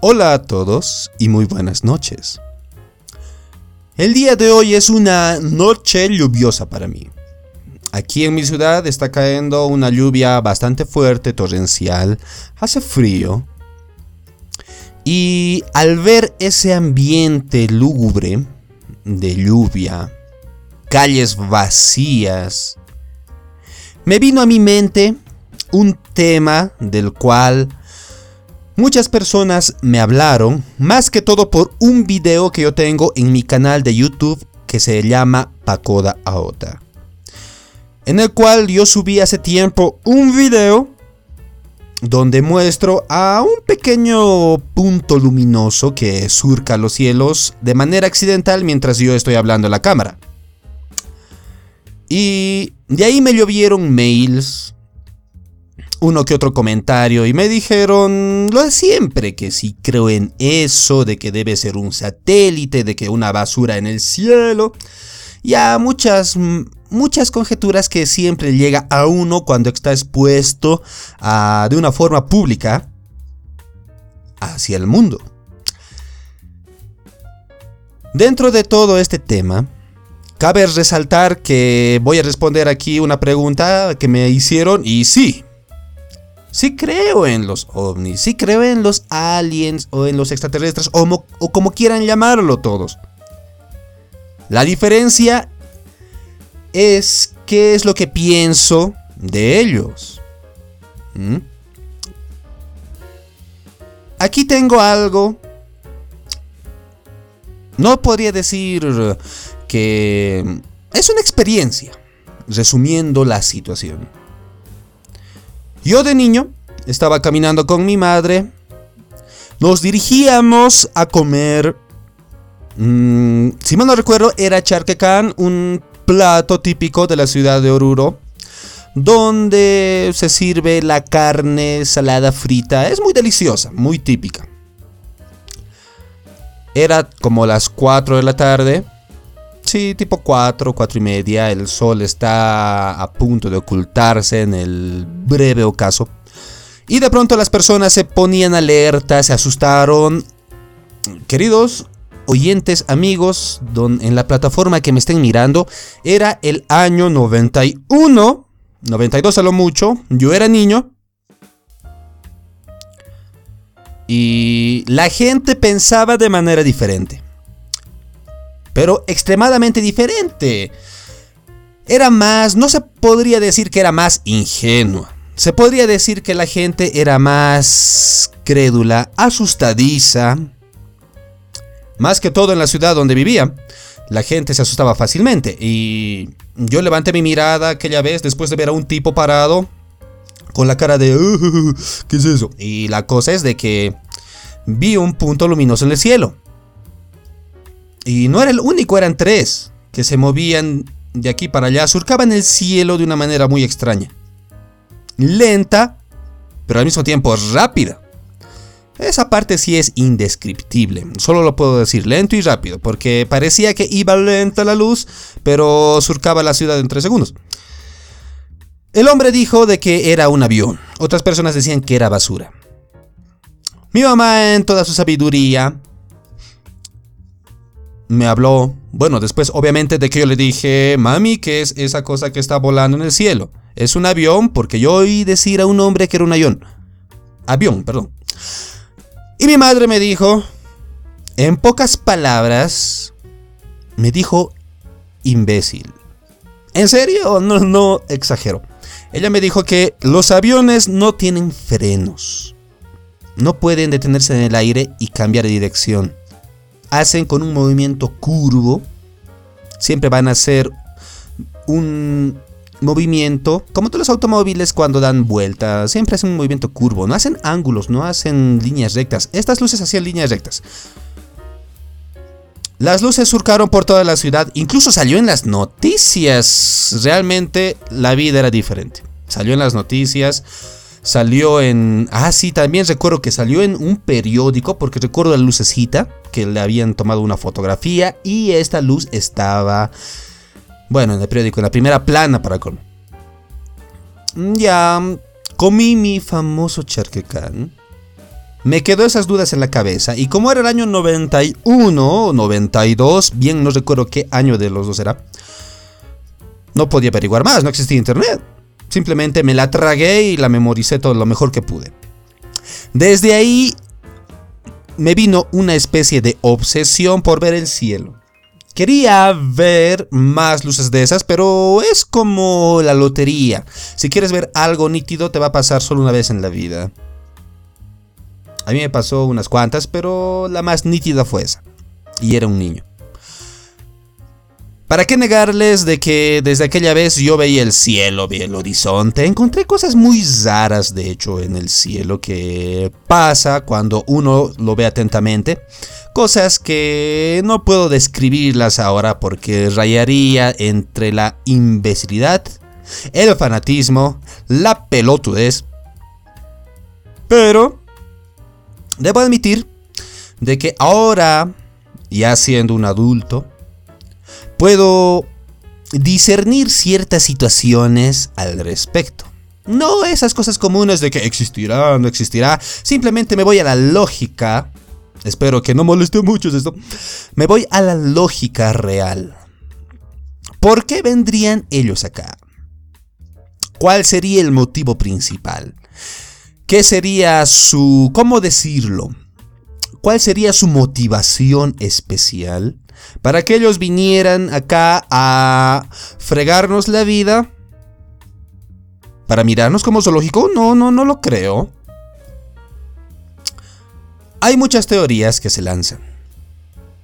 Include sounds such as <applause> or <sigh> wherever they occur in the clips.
Hola a todos y muy buenas noches. El día de hoy es una noche lluviosa para mí. Aquí en mi ciudad está cayendo una lluvia bastante fuerte, torrencial, hace frío. Y al ver ese ambiente lúgubre de lluvia, calles vacías, me vino a mi mente un tema del cual muchas personas me hablaron, más que todo por un video que yo tengo en mi canal de YouTube que se llama Pacoda Aota. En el cual yo subí hace tiempo un video donde muestro a un pequeño punto luminoso que surca los cielos de manera accidental mientras yo estoy hablando a la cámara. Y de ahí me llovieron mails, uno que otro comentario y me dijeron lo de siempre, que si creo en eso, de que debe ser un satélite, de que una basura en el cielo. Ya muchas, muchas conjeturas que siempre llega a uno cuando está expuesto de una forma pública hacia el mundo. Dentro de todo este tema, cabe resaltar que voy a responder aquí una pregunta que me hicieron y sí, sí creo en los ovnis, sí creo en los aliens o en los extraterrestres o, como quieran llamarlo todos. La diferencia es qué es lo que pienso de ellos. ¿Mm? Aquí tengo algo. No podría decir que es una experiencia, resumiendo la situación. Yo de niño estaba caminando con mi madre. Nos dirigíamos a comer. Mm, si mal no recuerdo, era charquecán, un plato típico de la ciudad de Oruro. Donde se sirve la carne salada frita. Es muy deliciosa, muy típica. Era como las 4 de la tarde. Sí, tipo 4, 4 y media. El sol está a punto de ocultarse en el breve ocaso. Y de pronto las personas se ponían alerta, se asustaron. Queridos oyentes, amigos, en la plataforma que me estén mirando, era el año 91, 92 a lo mucho. Yo era niño. Y la gente pensaba de manera diferente pero extremadamente diferente. Era más, no se podría decir que era más ingenua. Se podría decir que la gente era más crédula, asustadiza. Más que todo en la ciudad donde vivía, la gente se asustaba fácilmente. Y yo levanté mi mirada aquella vez después de ver a un tipo parado con la cara de... ¿Qué es eso? Y la cosa es de que vi un punto luminoso en el cielo. Y no era el único, eran tres que se movían de aquí para allá, surcaban el cielo de una manera muy extraña. Lenta, pero al mismo tiempo rápida. Esa parte sí es indescriptible, solo lo puedo decir lento y rápido, porque parecía que iba lenta la luz, pero surcaba la ciudad en tres segundos. El hombre dijo de que era un avión, otras personas decían que era basura. Mi mamá en toda su sabiduría me habló, bueno, después obviamente de que yo le dije, mami, ¿qué es esa cosa que está volando en el cielo? Es un avión porque yo oí decir a un hombre que era un avión. Avión, perdón. Y mi madre me dijo, en pocas palabras, me dijo imbécil. ¿En serio? No, no exagero. Ella me dijo que los aviones no tienen frenos. No pueden detenerse en el aire y cambiar de dirección hacen con un movimiento curvo, siempre van a hacer un movimiento, como todos los automóviles cuando dan vuelta, siempre hacen un movimiento curvo, no hacen ángulos, no hacen líneas rectas. Estas luces hacían líneas rectas. Las luces surcaron por toda la ciudad, incluso salió en las noticias. Realmente la vida era diferente. Salió en las noticias Salió en... Ah, sí, también recuerdo que salió en un periódico, porque recuerdo la lucecita, que le habían tomado una fotografía y esta luz estaba... Bueno, en el periódico, en la primera plana para con... Ya, comí mi famoso charquecán. me quedó esas dudas en la cabeza y como era el año 91 o 92, bien no recuerdo qué año de los dos era, no podía averiguar más, no existía internet. Simplemente me la tragué y la memoricé todo lo mejor que pude. Desde ahí me vino una especie de obsesión por ver el cielo. Quería ver más luces de esas, pero es como la lotería. Si quieres ver algo nítido, te va a pasar solo una vez en la vida. A mí me pasó unas cuantas, pero la más nítida fue esa. Y era un niño. ¿Para qué negarles de que desde aquella vez yo veía el cielo, vi el horizonte? Encontré cosas muy raras, de hecho, en el cielo que pasa cuando uno lo ve atentamente. Cosas que no puedo describirlas ahora porque rayaría entre la imbecilidad, el fanatismo, la pelotudez. Pero, debo admitir de que ahora, ya siendo un adulto, puedo discernir ciertas situaciones al respecto. No esas cosas comunes de que existirá no existirá. Simplemente me voy a la lógica. Espero que no moleste mucho esto. Me voy a la lógica real. ¿Por qué vendrían ellos acá? ¿Cuál sería el motivo principal? ¿Qué sería su... ¿Cómo decirlo? ¿Cuál sería su motivación especial? Para que ellos vinieran acá a fregarnos la vida. Para mirarnos como zoológico, no, no, no lo creo. Hay muchas teorías que se lanzan.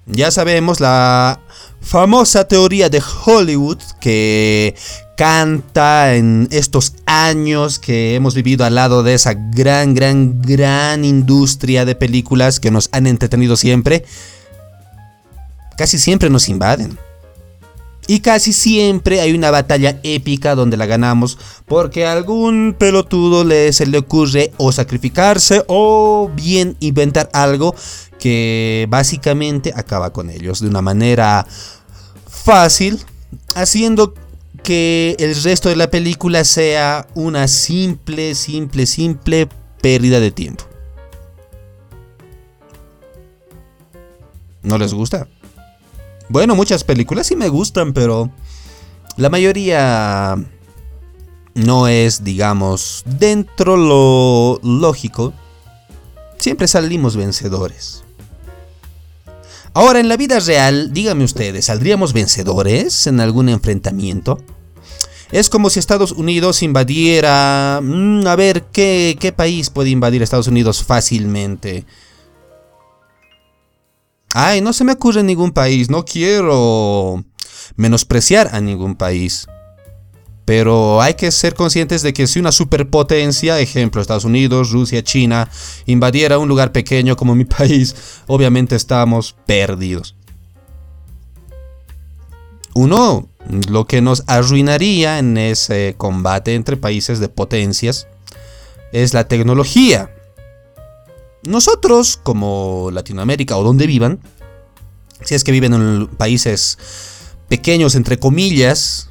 Ya sabemos la famosa teoría de Hollywood que canta en estos años que hemos vivido al lado de esa gran, gran, gran industria de películas que nos han entretenido siempre casi siempre nos invaden. Y casi siempre hay una batalla épica donde la ganamos porque a algún pelotudo le, se le ocurre o sacrificarse o bien inventar algo que básicamente acaba con ellos de una manera fácil, haciendo que el resto de la película sea una simple, simple, simple pérdida de tiempo. ¿No les gusta? Bueno, muchas películas sí me gustan, pero la mayoría no es, digamos, dentro lo lógico. Siempre salimos vencedores. Ahora, en la vida real, díganme ustedes, ¿saldríamos vencedores en algún enfrentamiento? Es como si Estados Unidos invadiera... Mm, a ver, ¿qué, ¿qué país puede invadir Estados Unidos fácilmente? Ay, no se me ocurre ningún país, no quiero menospreciar a ningún país. Pero hay que ser conscientes de que si una superpotencia, ejemplo Estados Unidos, Rusia, China, invadiera un lugar pequeño como mi <laughs> país, obviamente estamos perdidos. Uno, lo que nos arruinaría en ese combate entre países de potencias es la tecnología. Nosotros, como Latinoamérica o donde vivan, si es que viven en países pequeños, entre comillas,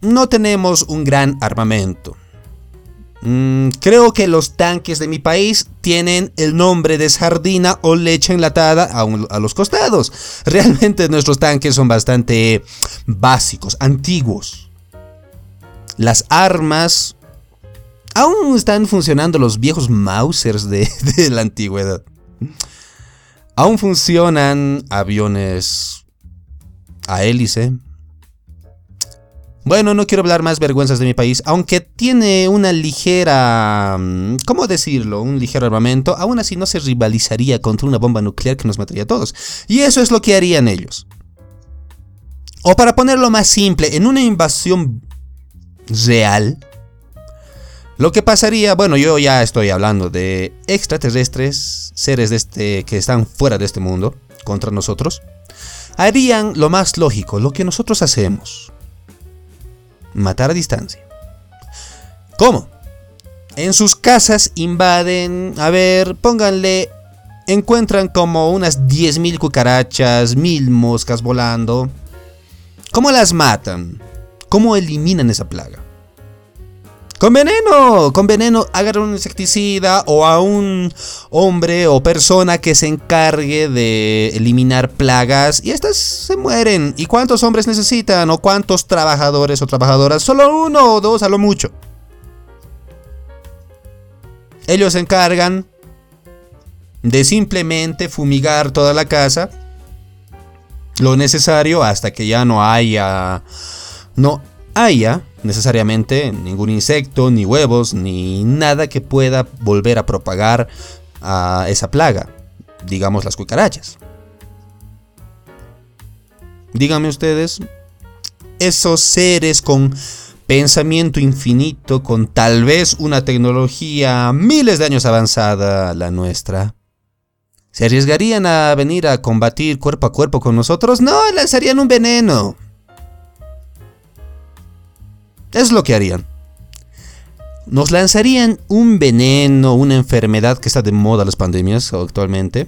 no tenemos un gran armamento. Mm, creo que los tanques de mi país tienen el nombre de sardina o leche enlatada a, a, los costados. <laughs> Realmente nuestros tanques son bastante básicos, antiguos. Las armas Aún están funcionando los viejos Mausers <laughs> de, la antigüedad. Aún funcionan aviones a hélice. Bueno, no quiero hablar más vergüenzas de mi país, aunque tiene una ligera... Mm, ¿Cómo decirlo? Un ligero armamento, aún así no se rivalizaría contra una bomba nuclear que nos mataría a todos. Y eso es lo que harían ellos. O para ponerlo más simple, en una invasión real, lo que pasaría, bueno, yo ya estoy hablando de extraterrestres, seres de este, que están fuera de este mundo, contra nosotros, harían lo más lógico, lo que nosotros hacemos. Matar a distancia. ¿Cómo? En sus casas invaden, a ver, pónganle, encuentran como unas 10.000 cucarachas, 1.000 moscas volando. ¿Cómo las matan? ¿Cómo eliminan esa plaga? Con veneno, con veneno, agarran un insecticida o a un hombre o persona que se encargue de eliminar plagas y estas se mueren. ¿Y cuántos hombres necesitan o cuántos trabajadores o trabajadoras? Solo uno o dos a lo mucho. Ellos se encargan de simplemente fumigar toda la casa lo necesario hasta que ya no haya no haya necesariamente ningún insecto, ni huevos, ni nada que pueda volver a propagar a esa plaga, digamos las cucarachas. Díganme ustedes, esos seres con pensamiento infinito, con tal vez una tecnología miles de años avanzada la nuestra, ¿se arriesgarían a venir a combatir cuerpo a cuerpo con nosotros? No, lanzarían un veneno. Es lo que harían. Nos lanzarían un veneno, una enfermedad que está de moda las pandemias actualmente.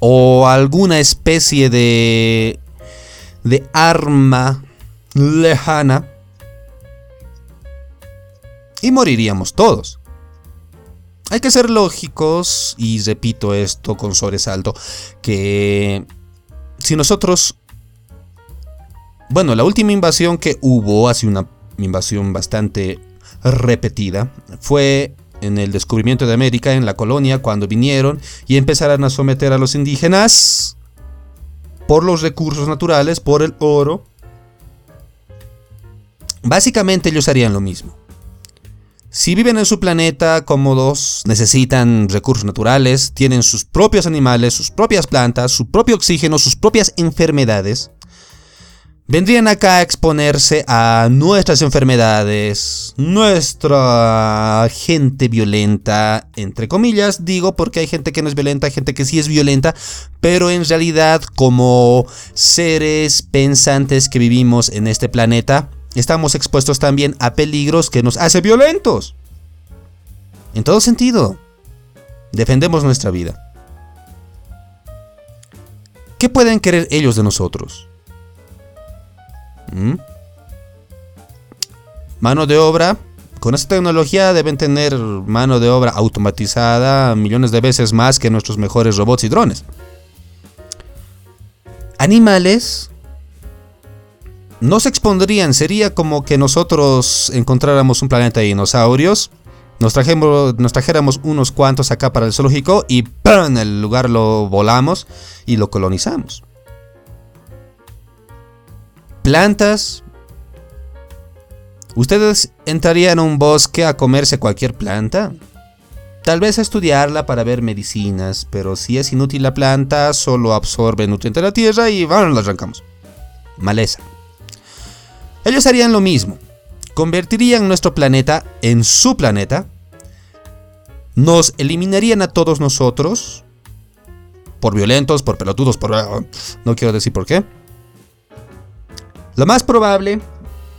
O alguna especie de, de arma lejana. Y moriríamos todos. Hay que ser lógicos, y repito esto con sobresalto, que si nosotros bueno, la última invasión que hubo, así una invasión bastante repetida, fue en el descubrimiento de América, en la colonia, cuando vinieron y empezaron a someter a los indígenas por los recursos naturales, por el oro. Básicamente ellos harían lo mismo. Si viven en su planeta cómodos, necesitan recursos naturales, tienen sus propios animales, sus propias plantas, su propio oxígeno, sus propias enfermedades, vendrían acá a exponerse a nuestras enfermedades, nuestra gente violenta, entre comillas, digo porque hay gente que no es violenta, hay gente que sí es violenta, pero en realidad como seres pensantes que vivimos en este planeta, estamos expuestos también a peligros que nos hace violentos. En todo sentido, defendemos nuestra vida. ¿Qué pueden querer ellos de nosotros? ¿Mm? Mano de obra. Con esta tecnología deben tener mano de obra automatizada millones de veces más que nuestros mejores robots y drones. Animales no se expondrían, sería como que nosotros encontráramos un planeta de dinosaurios, nos, nos trajéramos unos cuantos acá para el zoológico y en el lugar lo volamos y lo colonizamos plantas. ¿Ustedes entrarían a un bosque a comerse cualquier planta? Tal vez a estudiarla para ver medicinas, pero si es inútil la planta, solo absorbe nutrientes de la tierra y bueno, la arrancamos. Maleza. Ellos harían lo mismo. Convertirían nuestro planeta en su planeta. Nos eliminarían a todos nosotros. Por violentos, por pelotudos, por... No quiero decir por qué. Lo más probable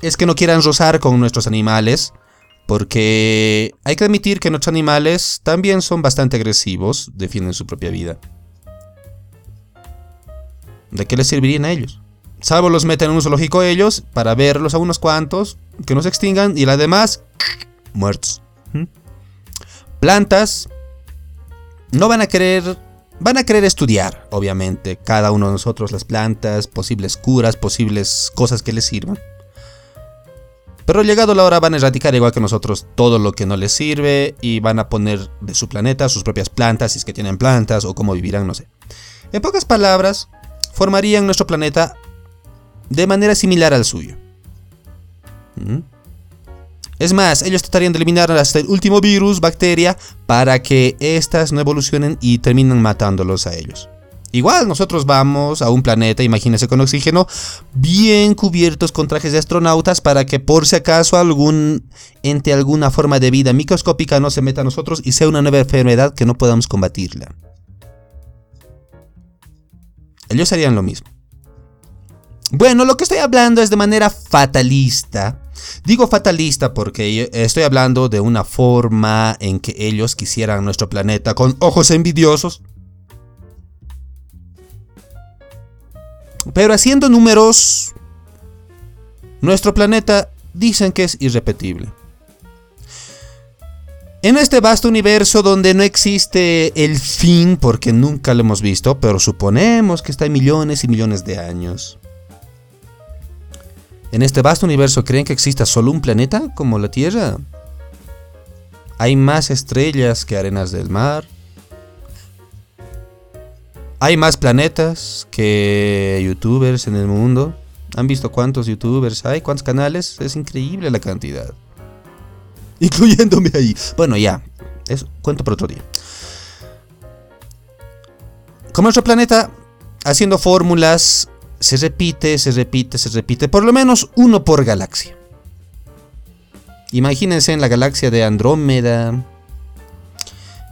es que no quieran rozar con nuestros animales, porque hay que admitir que nuestros animales también son bastante agresivos, defienden su propia vida. ¿De qué les servirían a ellos? Salvo los meten en un zoológico ellos para verlos a unos cuantos, que no se extingan y las demás muertos. ¿Mm? Plantas no van a querer Van a querer estudiar, obviamente, cada uno de nosotros las plantas, posibles curas, posibles cosas que les sirvan. Pero llegado la hora van a erradicar igual que nosotros todo lo que no les sirve y van a poner de su planeta sus propias plantas, si es que tienen plantas o cómo vivirán, no sé. En pocas palabras, formarían nuestro planeta de manera similar al suyo. ¿Mm? Es más, ellos tratarían de eliminar hasta el último virus, bacteria, para que éstas no evolucionen y terminen matándolos a ellos. Igual nosotros vamos a un planeta, imagínense con oxígeno, bien cubiertos con trajes de astronautas para que por si acaso algún ente, alguna forma de vida microscópica no se meta a nosotros y sea una nueva enfermedad que no podamos combatirla. Ellos harían lo mismo. Bueno, lo que estoy hablando es de manera fatalista Digo fatalista porque estoy hablando de una forma en que ellos quisieran nuestro planeta con ojos envidiosos. Pero haciendo números, nuestro planeta dicen que es irrepetible. En este vasto universo donde no existe el fin, porque nunca lo hemos visto, pero suponemos que está en millones y millones de años. En este vasto universo, ¿creen que exista solo un planeta como la Tierra? Hay más estrellas que arenas del mar. Hay más planetas que youtubers en el mundo. ¿Han visto cuántos youtubers hay? ¿Cuántos canales? Es increíble la cantidad. <laughs> Incluyéndome ahí. Bueno, ya. Eso cuento por otro día. Como nuestro planeta, haciendo fórmulas, se repite, se repite, se repite. Por lo menos uno por galaxia. Imagínense en la galaxia de Andrómeda.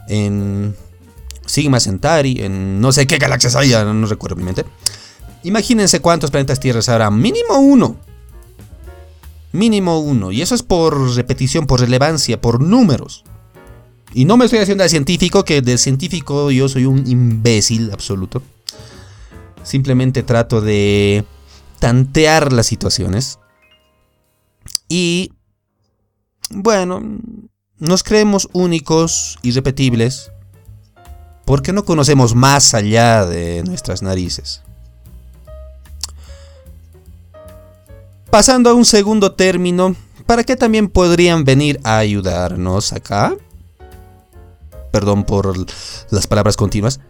En Sigma Centauri, en no sé qué galaxias hay, no recuerdo mi mente. Imagínense cuántos planetas tierras habrá. Mínimo uno. Mínimo uno. Y eso es por repetición, por relevancia, por números. Y no me estoy haciendo de científico, que de científico yo soy un imbécil absoluto. Simplemente trato de tantear las situaciones. Y bueno, nos creemos únicos, irrepetibles, porque no conocemos más allá de nuestras narices. Pasando a un segundo término, ¿para qué también podrían venir a ayudarnos acá? Perdón por las palabras continuas.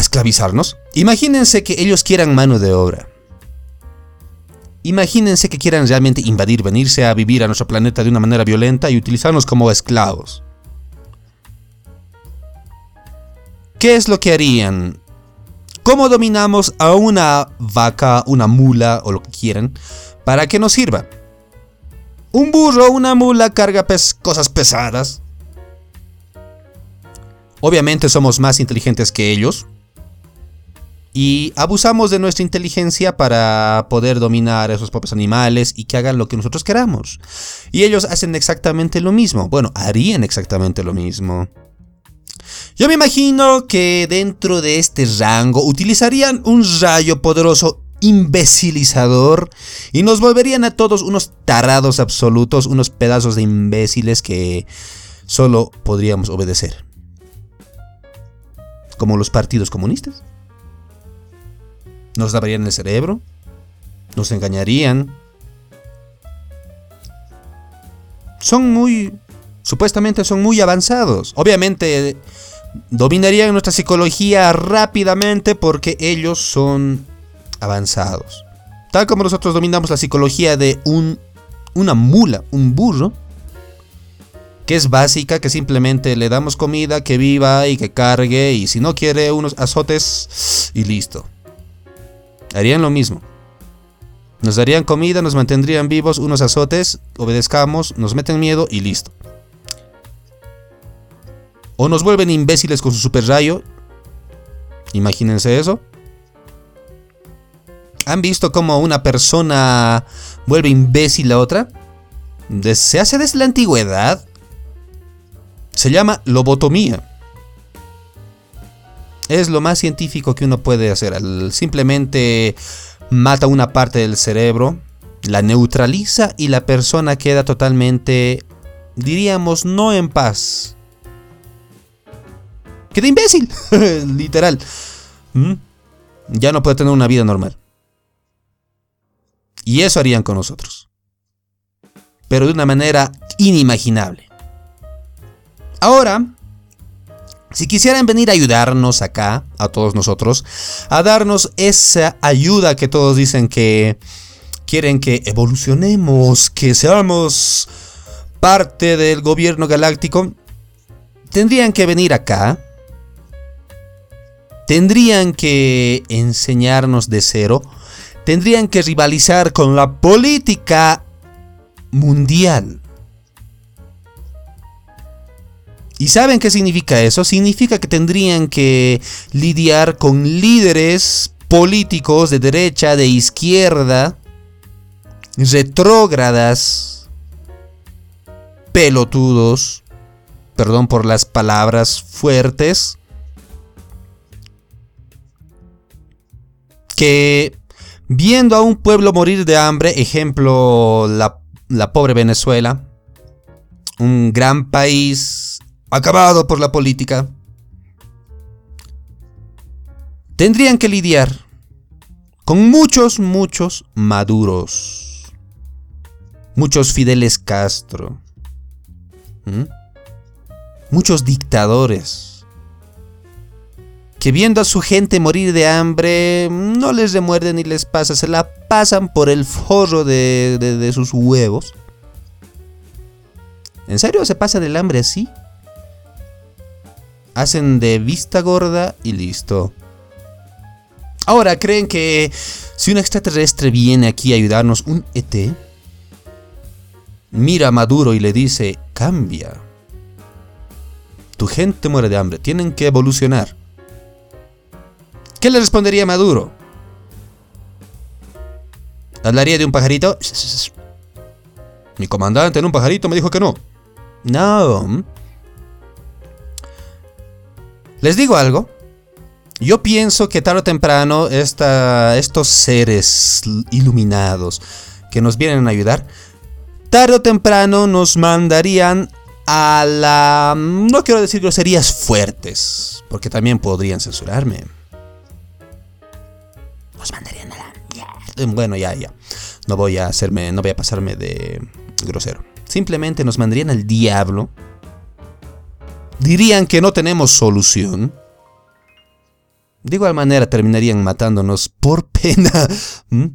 ¿A esclavizarnos? Imagínense que ellos quieran mano de obra. Imagínense que quieran realmente invadir, venirse a vivir a nuestro planeta de una manera violenta y utilizarnos como esclavos. ¿Qué es lo que harían? ¿Cómo dominamos a una vaca, una mula o lo que quieran para que nos sirva? Un burro una mula carga cosas pesadas. Obviamente somos más inteligentes que ellos. Y abusamos de nuestra inteligencia para poder dominar a esos propios animales y que hagan lo que nosotros queramos. Y ellos hacen exactamente lo mismo. Bueno, harían exactamente lo mismo. Yo me imagino que dentro de este rango utilizarían un rayo poderoso imbecilizador y nos volverían a todos unos tarados absolutos, unos pedazos de imbéciles que solo podríamos obedecer. Como los partidos comunistas. Nos lavarían el cerebro, nos engañarían. Son muy supuestamente son muy avanzados. Obviamente dominarían nuestra psicología rápidamente porque ellos son avanzados. Tal como nosotros dominamos la psicología de un, una mula, un burro, que es básica, que simplemente le damos comida, que viva y que cargue, y si no quiere unos azotes y listo. Harían lo mismo. Nos darían comida, nos mantendrían vivos, unos azotes, obedezcamos, nos meten miedo y listo. O nos vuelven imbéciles con su super rayo. Imagínense eso. ¿Han visto cómo una persona vuelve imbécil a otra? Se hace desde la antigüedad. Se llama lobotomía. Es lo más científico que uno puede hacer. Simplemente mata una parte del cerebro, la neutraliza y la persona queda totalmente, diríamos, no en paz, Queda imbécil, <laughs> literal. ¿Mm? Ya no puede tener una vida normal. Y eso harían con nosotros. Pero de una manera inimaginable. Ahora, si quisieran venir a ayudarnos acá, a todos nosotros, a darnos esa ayuda que todos dicen que quieren que evolucionemos, que seamos parte del gobierno galáctico, tendrían que venir acá tendrían que enseñarnos de cero, tendrían que rivalizar con la política mundial. ¿Y saben qué significa eso? Significa que tendrían que lidiar con líderes políticos de derecha, de izquierda, retrógradas, pelotudos, perdón por las palabras fuertes, que viendo a un pueblo morir de hambre, ejemplo la, pobre Venezuela, un gran país acabado por la política, tendrían que lidiar con muchos, muchos maduros, muchos Fideles Castro, muchos dictadores, que viendo a su gente morir de hambre, no les remuerden ni les pasa, se la pasan por el forro de, de sus huevos. ¿En serio se pasa del hambre así? Hacen de vista gorda y listo. Ahora, ¿creen que si un extraterrestre viene aquí a ayudarnos, un ET, mira a Maduro y le dice, cambia? Tu gente muere de hambre, tienen que evolucionar. ¿Qué le respondería Maduro? ¿Hablaría de un pajarito? <laughs> Mi comandante en un pajarito me dijo que no. No. Les digo algo. Yo pienso que tarde o temprano estos seres iluminados que nos vienen a ayudar, tarde o temprano nos mandarían a la... No quiero decir groserías fuertes, porque también podrían censurarme. Nos mandarían a la... Bueno, ya, ya. No voy a hacerme, no voy a pasarme de grosero. Simplemente nos mandarían al diablo. Dirían que no tenemos solución. De igual manera terminarían matándonos por <laughs> pena. ¿Mm?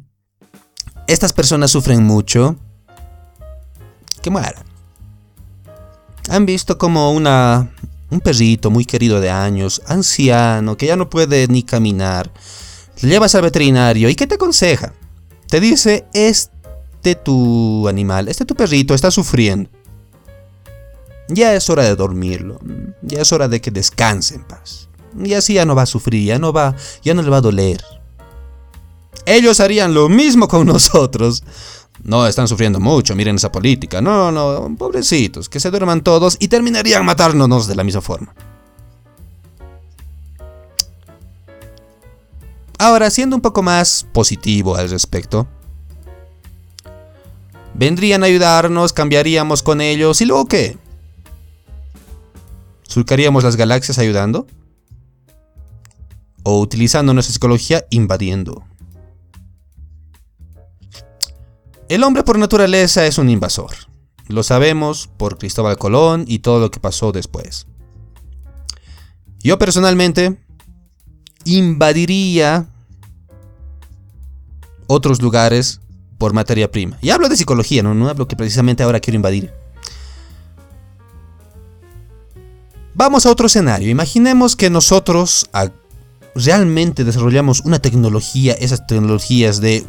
Estas personas sufren mucho. Que mueran. Han visto como una un perrito muy querido de años, anciano, que ya no puede ni caminar. Le llevas al veterinario y ¿qué te aconseja? Te dice, es este tu animal, este tu perrito está sufriendo. Ya es hora de dormirlo. Ya es hora de que descanse en paz. Y así ya no va a sufrir, ya no va, ya no le va a doler. Ellos harían lo mismo con nosotros. No están sufriendo mucho, miren esa política. No, no, pobrecitos, que se duerman todos y terminarían matándonos de la misma forma. Ahora, siendo un poco más positivo al respecto, vendrían a ayudarnos, cambiaríamos con ellos y luego qué? ¿Surcaríamos las galaxias ayudando? ¿O utilizando nuestra psicología invadiendo? El hombre por naturaleza es un invasor. Lo sabemos por Cristóbal Colón y todo lo que pasó después. Yo personalmente invadiría otros lugares por materia prima. Y hablo de psicología, no, no hablo que precisamente ahora quiero invadir. Vamos a otro escenario. Imaginemos que nosotros realmente desarrollamos una tecnología, esas tecnologías de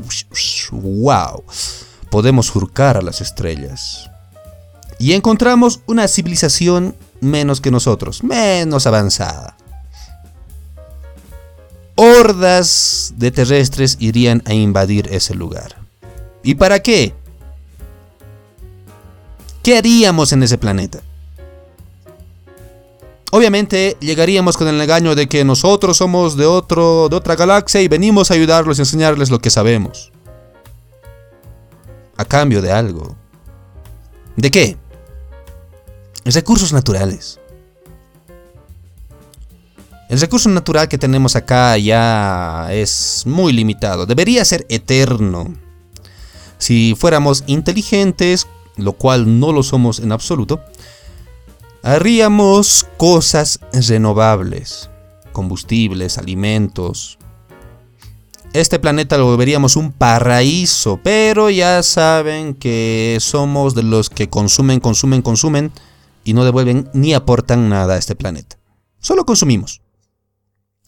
wow, podemos surcar a las estrellas. Y encontramos una civilización menos que nosotros, menos avanzada. Hordas de terrestres irían a invadir ese lugar. ¿Y para qué? ¿Qué haríamos en ese planeta? Obviamente llegaríamos con el engaño de que nosotros somos de, otro, de otra galaxia y venimos a ayudarlos y enseñarles lo que sabemos. A cambio de algo. ¿De qué? Recursos naturales. El recurso natural que tenemos acá ya es muy limitado. Debería ser eterno. Si fuéramos inteligentes, lo cual no lo somos en absoluto, haríamos cosas renovables, combustibles, alimentos. Este planeta lo veríamos un paraíso, pero ya saben que somos de los que consumen, consumen, consumen y no devuelven ni aportan nada a este planeta. Solo consumimos.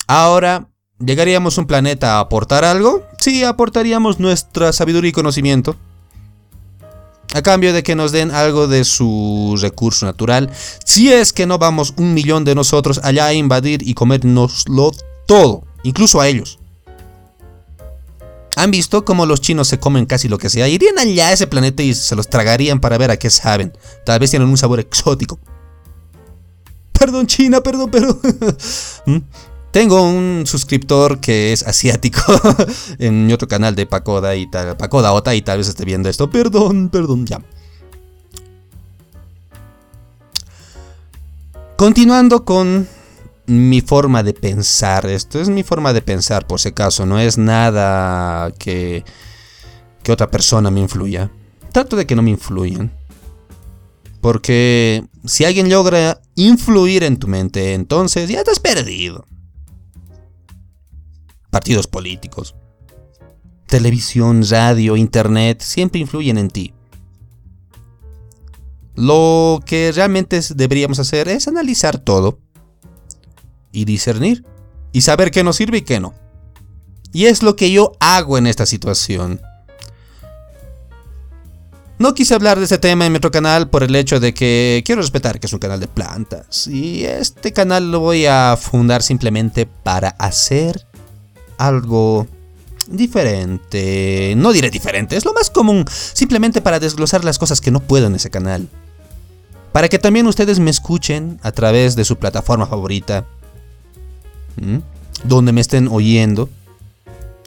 Ahora ¿Llegaríamos a un planeta a aportar algo? Sí, aportaríamos nuestra sabiduría y conocimiento. A cambio de que nos den algo de su recurso natural. Si es que no vamos un millón de nosotros allá a invadir y comernoslo todo, incluso a ellos. ¿Han visto cómo los chinos se comen casi lo que sea? Irían allá a ese planeta y se los tragarían para ver a qué saben. Tal vez tienen un sabor exótico. Perdón, China, perdón, pero... <laughs> Tengo un suscriptor que es asiático <laughs> en mi otro canal de Pacoda y tal. Pacoda Ota y tal vez esté viendo esto. Perdón, perdón, ya. Continuando con mi forma de pensar. Esto es mi forma de pensar, por si acaso. No es nada que, que otra persona me influya. Trato de que no me influyan. Porque si alguien logra influir en tu mente, entonces ya estás perdido. Partidos políticos, televisión, radio, internet, siempre influyen en ti. Lo que realmente deberíamos hacer es analizar todo y discernir y saber qué nos sirve y qué no. Y es lo que yo hago en esta situación. No quise hablar de este tema en mi otro canal por el hecho de que quiero respetar que es un canal de plantas. Y este canal lo voy a fundar simplemente para hacer algo diferente. No diré diferente, es lo más común. Simplemente para desglosar las cosas que no puedo en ese canal. Para que también ustedes me escuchen a través de su plataforma favorita donde me estén oyendo.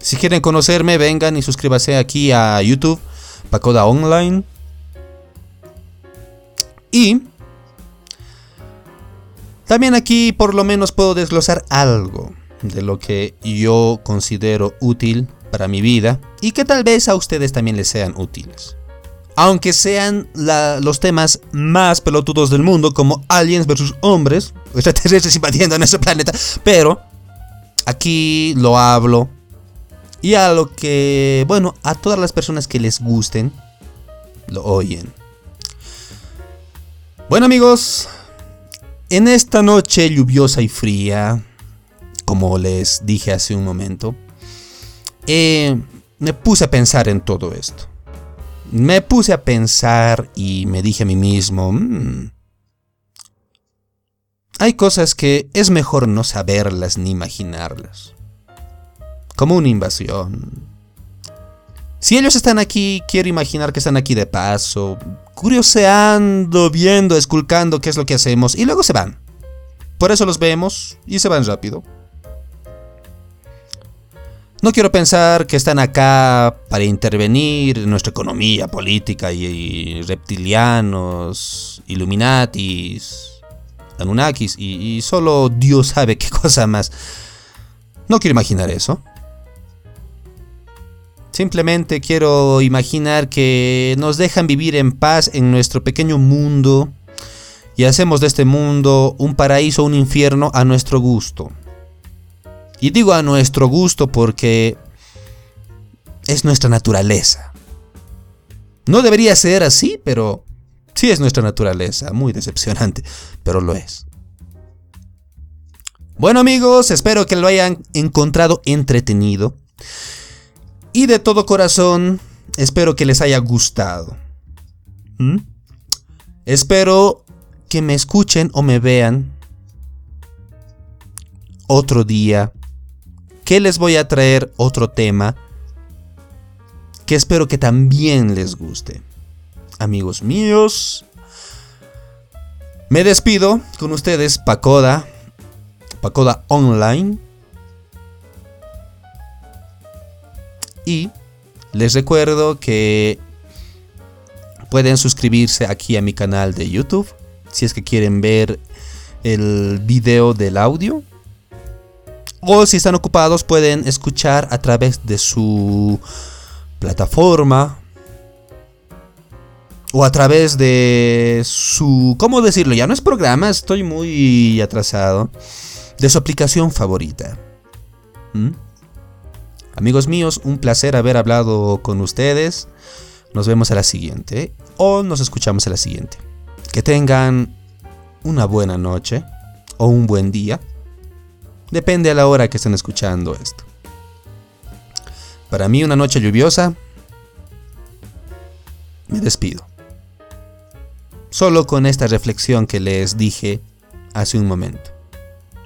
Si quieren conocerme, vengan y suscríbanse aquí a YouTube, Pacoda Online. Y también aquí por lo menos puedo desglosar algo de lo que yo considero útil para mi vida y que tal vez a ustedes también les sean útiles. Aunque sean los temas más pelotudos del mundo, como aliens versus hombres, <laughs> extraterrestres invadiendo nuestro planeta, pero aquí lo hablo. Y a lo que, bueno, a todas las personas que les gusten, lo oyen. Bueno amigos, en esta noche lluviosa y fría, como les dije hace un momento, eh, me puse a pensar en todo esto. Me puse a pensar y me dije a mí mismo, mm, hay cosas que es mejor no saberlas ni imaginarlas. Como una invasión. Si ellos están aquí, quiero imaginar que están aquí de paso, curioseando, viendo, esculcando qué es lo que hacemos y luego se van. Por eso los vemos y se van rápido. No quiero pensar que están acá para intervenir en nuestra economía política y, reptilianos, illuminatis, Anunnakis y, y solo Dios sabe qué <laughs> cosa más. No quiero imaginar eso. Simplemente quiero imaginar que nos dejan vivir en paz en nuestro pequeño mundo y hacemos de este mundo un paraíso un infierno a nuestro gusto. Y digo a nuestro gusto porque es nuestra naturaleza. No debería ser así, pero Sí es nuestra naturaleza, muy decepcionante, pero lo es. Bueno amigos, espero que lo hayan encontrado entretenido. Y de todo corazón, espero que les haya gustado. ¿Mm? Espero que me escuchen o me vean otro día. Que les voy a traer otro tema. Que espero que también les guste amigos míos. Me despido con ustedes, Pacoda, Pacoda Online. Y les recuerdo que pueden suscribirse aquí a mi canal de YouTube si es que quieren ver el video del audio. O si están ocupados pueden escuchar a través de su plataforma o a través de su, ¿cómo decirlo? Ya no es programa, estoy muy atrasado. De su aplicación favorita. ¿Mm? Amigos míos, un placer haber hablado con ustedes. Nos vemos a la siguiente o nos escuchamos a la siguiente. Que tengan una buena noche o un buen día. Depende a la hora que estén escuchando esto. Para mí una noche lluviosa. Me despido solo con esta reflexión que les dije hace un momento.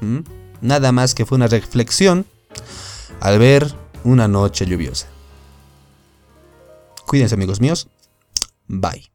¿Mm? Nada más que fue una reflexión al ver una noche lluviosa. Cuídense amigos míos. Bye.